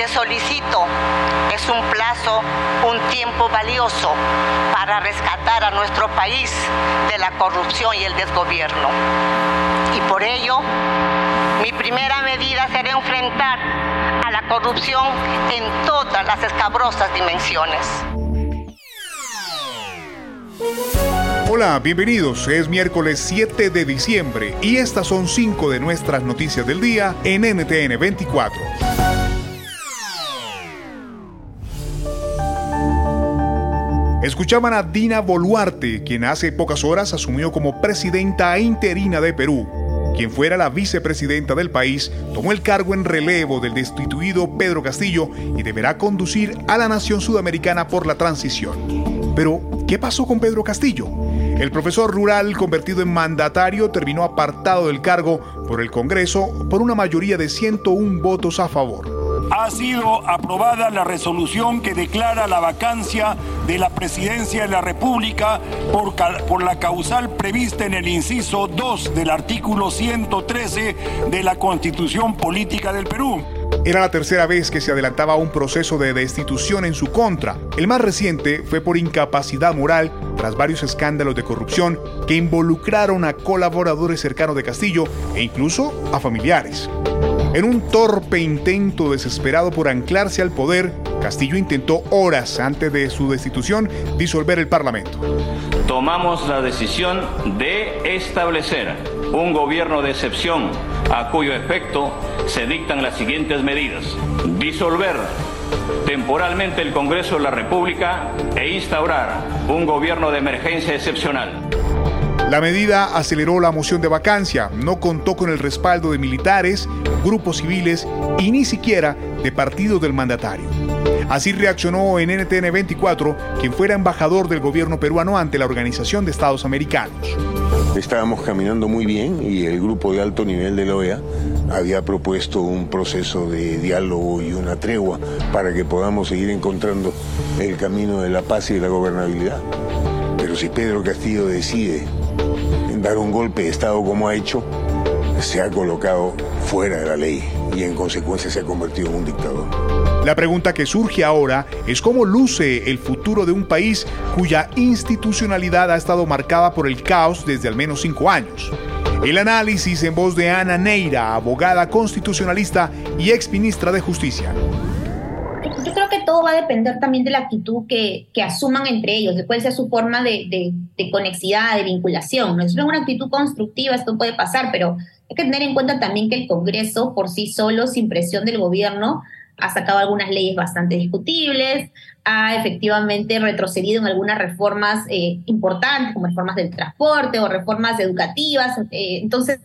te solicito es un plazo, un tiempo valioso para rescatar a nuestro país de la corrupción y el desgobierno. Y por ello, mi primera medida será enfrentar a la corrupción en todas las escabrosas dimensiones. Hola, bienvenidos. Es miércoles 7 de diciembre y estas son cinco de nuestras noticias del día en NTN 24. Escuchaban a Dina Boluarte, quien hace pocas horas asumió como presidenta interina de Perú. Quien fuera la vicepresidenta del país tomó el cargo en relevo del destituido Pedro Castillo y deberá conducir a la nación sudamericana por la transición. Pero, ¿qué pasó con Pedro Castillo? El profesor rural convertido en mandatario terminó apartado del cargo por el Congreso por una mayoría de 101 votos a favor ha sido aprobada la resolución que declara la vacancia de la presidencia de la República por, la causal prevista en el inciso 2 del artículo 113 de la Constitución Política del Perú. Era la tercera vez que se adelantaba un proceso de destitución en su contra. El más reciente fue por incapacidad moral tras varios escándalos de corrupción que involucraron a colaboradores cercanos de Castillo e incluso a familiares. En un torpe intento desesperado por anclarse al poder, Castillo intentó horas antes de su destitución disolver el Parlamento. Tomamos la decisión de establecer un gobierno de excepción a cuyo efecto se dictan las siguientes medidas. Disolver temporalmente el Congreso de la República e instaurar un gobierno de emergencia excepcional. La medida aceleró la moción de vacancia, no contó con el respaldo de militares, grupos civiles y ni siquiera de partidos del mandatario. Así reaccionó en NTN 24 quien fuera embajador del gobierno peruano ante la Organización de Estados Americanos. Estábamos caminando muy bien y el grupo de alto nivel de la OEA había propuesto un proceso de diálogo y una tregua para que podamos seguir encontrando el camino de la paz y de la gobernabilidad. Pero si Pedro Castillo decide dar un golpe de Estado como ha hecho, se ha colocado fuera de la ley y en consecuencia se ha convertido en un dictador. La pregunta que surge ahora es cómo luce el futuro de un país cuya institucionalidad ha estado marcada por el caos desde al menos cinco años. El análisis en voz de Ana Neira, abogada constitucionalista y ex ministra de Justicia todo va a depender también de la actitud que, que asuman entre ellos, de cuál sea su forma de, de, de conexidad, de vinculación. ¿no? Es una actitud constructiva, esto puede pasar, pero hay que tener en cuenta también que el Congreso, por sí solo, sin presión del gobierno, ha sacado algunas leyes bastante discutibles, ha efectivamente retrocedido en algunas reformas eh, importantes, como reformas del transporte o reformas educativas. Eh, entonces,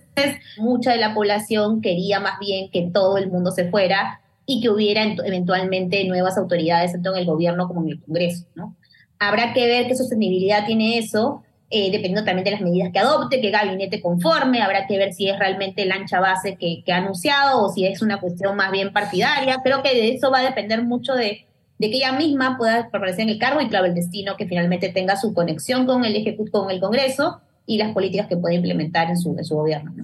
mucha de la población quería más bien que todo el mundo se fuera y que hubiera eventualmente nuevas autoridades tanto en el gobierno como en el Congreso. ¿no? Habrá que ver qué sostenibilidad tiene eso, eh, dependiendo también de las medidas que adopte, qué gabinete conforme, habrá que ver si es realmente el ancha base que, ha anunciado o si es una cuestión más bien partidaria. Creo que de eso va a depender mucho de, que ella misma pueda permanecer en el cargo y, claro, el destino que finalmente tenga su conexión con el, con el Congreso y las políticas que pueda implementar en su, gobierno. ¿no?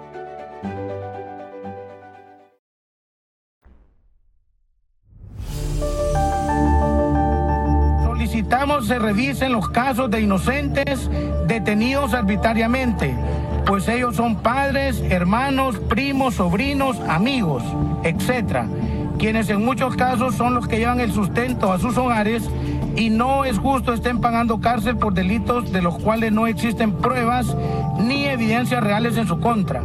Se revisen los casos de inocentes detenidos arbitrariamente, pues ellos son padres, hermanos, primos, sobrinos, amigos, etc., quienes en muchos casos son los que llevan el sustento a sus hogares y no es justo estén pagando cárcel por delitos de los cuales no existen pruebas ni evidencias reales en su contra.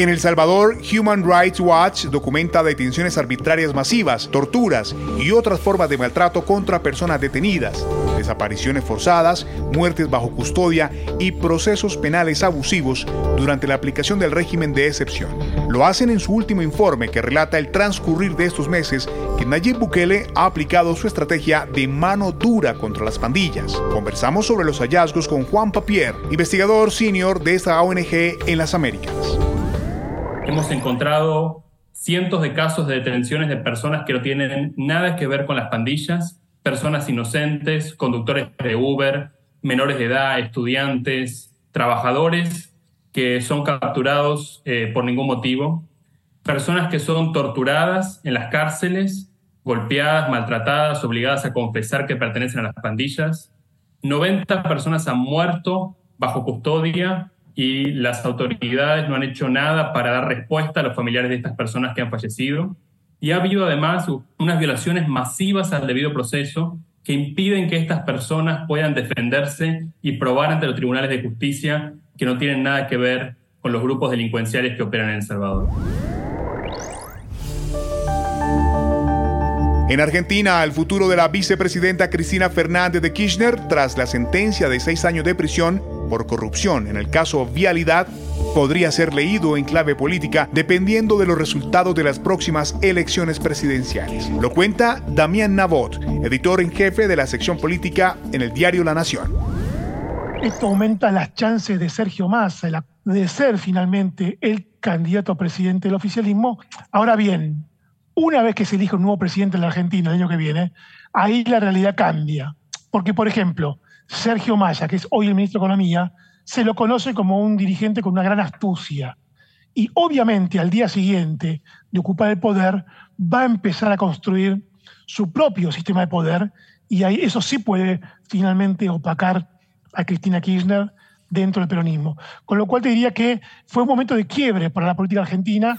En El Salvador, Human Rights Watch documenta detenciones arbitrarias masivas, torturas y otras formas de maltrato contra personas detenidas, desapariciones forzadas, muertes bajo custodia y procesos penales abusivos durante la aplicación del régimen de excepción. Lo hacen en su último informe que relata el transcurrir de estos meses que Nayib Bukele ha aplicado su estrategia de mano dura contra las pandillas. Conversamos sobre los hallazgos con Juan Papier, investigador senior de esta ONG en las Américas. Hemos encontrado cientos de casos de detenciones de personas que no tienen nada que ver con las pandillas, personas inocentes, conductores de Uber, menores de edad, estudiantes, trabajadores que son capturados eh, por ningún motivo, personas que son torturadas en las cárceles, golpeadas, maltratadas, obligadas a confesar que pertenecen a las pandillas. 90 personas han muerto bajo custodia y las autoridades no han hecho nada para dar respuesta a los familiares de estas personas que han fallecido. Y ha habido además unas violaciones masivas al debido proceso que impiden que estas personas puedan defenderse y probar ante los tribunales de justicia que no tienen nada que ver con los grupos delincuenciales que operan en El Salvador. En Argentina, el futuro de la vicepresidenta Cristina Fernández de Kirchner, tras la sentencia de seis años de prisión por corrupción en el caso Vialidad, podría ser leído en clave política dependiendo de los resultados de las próximas elecciones presidenciales. Lo cuenta Damián Nabot, editor en jefe de la sección política en el diario La Nación. Esto aumenta las chances de Sergio Massa de ser finalmente el candidato a presidente del oficialismo. Ahora bien, una vez que se elige un nuevo presidente en la Argentina el año que viene, ahí la realidad cambia. Porque, por ejemplo, Sergio Maya, que es hoy el ministro de Economía, se lo conoce como un dirigente con una gran astucia. Y obviamente al día siguiente de ocupar el poder va a empezar a construir su propio sistema de poder y ahí eso sí puede finalmente opacar a Cristina Kirchner dentro del peronismo. Con lo cual te diría que fue un momento de quiebre para la política argentina.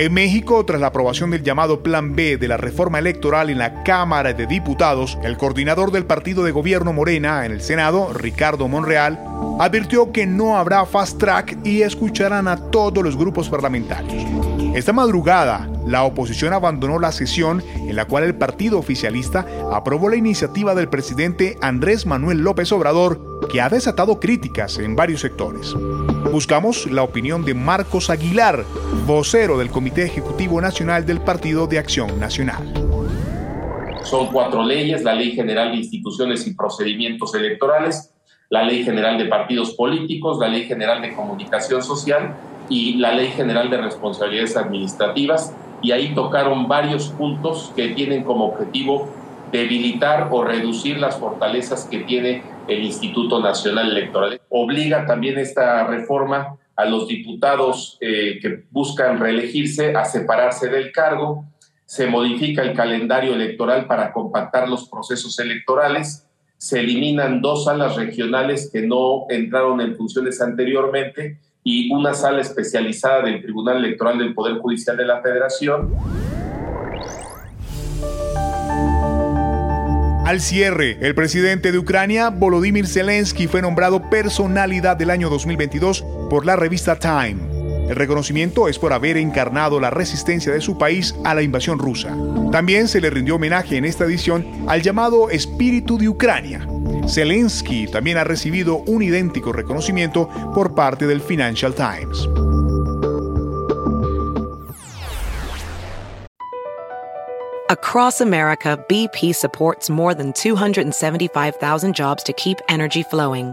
En México, tras la aprobación del llamado Plan B de la reforma electoral en la Cámara de Diputados, el coordinador del partido de gobierno Morena en el Senado, Ricardo Monreal, advirtió que no habrá fast track y escucharán a todos los grupos parlamentarios. Esta madrugada, la oposición abandonó la sesión en la cual el partido oficialista aprobó la iniciativa del presidente Andrés Manuel López Obrador, que ha desatado críticas en varios sectores. Buscamos la opinión de Marcos Aguilar, vocero del Comité Ejecutivo Nacional del Partido de Acción Nacional. Son cuatro leyes, la Ley General de Instituciones y Procedimientos Electorales, la Ley General de Partidos Políticos, la Ley General de Comunicación Social y la Ley General de Responsabilidades Administrativas, y ahí tocaron varios puntos que tienen como objetivo debilitar o reducir las fortalezas que tiene el Instituto Nacional Electoral. Obliga también esta reforma a los diputados eh, que buscan reelegirse a separarse del cargo, se modifica el calendario electoral para compactar los procesos electorales, se eliminan dos salas regionales que no entraron en funciones anteriormente y una sala especializada del Tribunal Electoral del Poder Judicial de la Federación. Al cierre, el presidente de Ucrania, Volodymyr Zelensky, fue nombrado personalidad del año 2022 por la revista Time. El reconocimiento es por haber encarnado la resistencia de su país a la invasión rusa. También se le rindió homenaje en esta edición al llamado Espíritu de Ucrania. Zelensky también ha recibido un idéntico reconocimiento por parte del Financial Times. Across America, BP supports more than 275,000 jobs to keep energy flowing.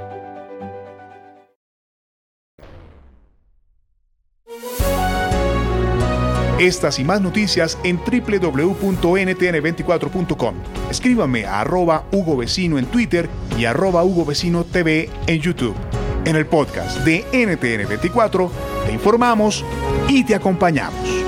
Estas y más noticias en www.ntn24.com. Escríbame a arroba Hugo Vecino en Twitter y arroba Hugo Vecino TV en YouTube. En el podcast de NTN24 te informamos y te acompañamos.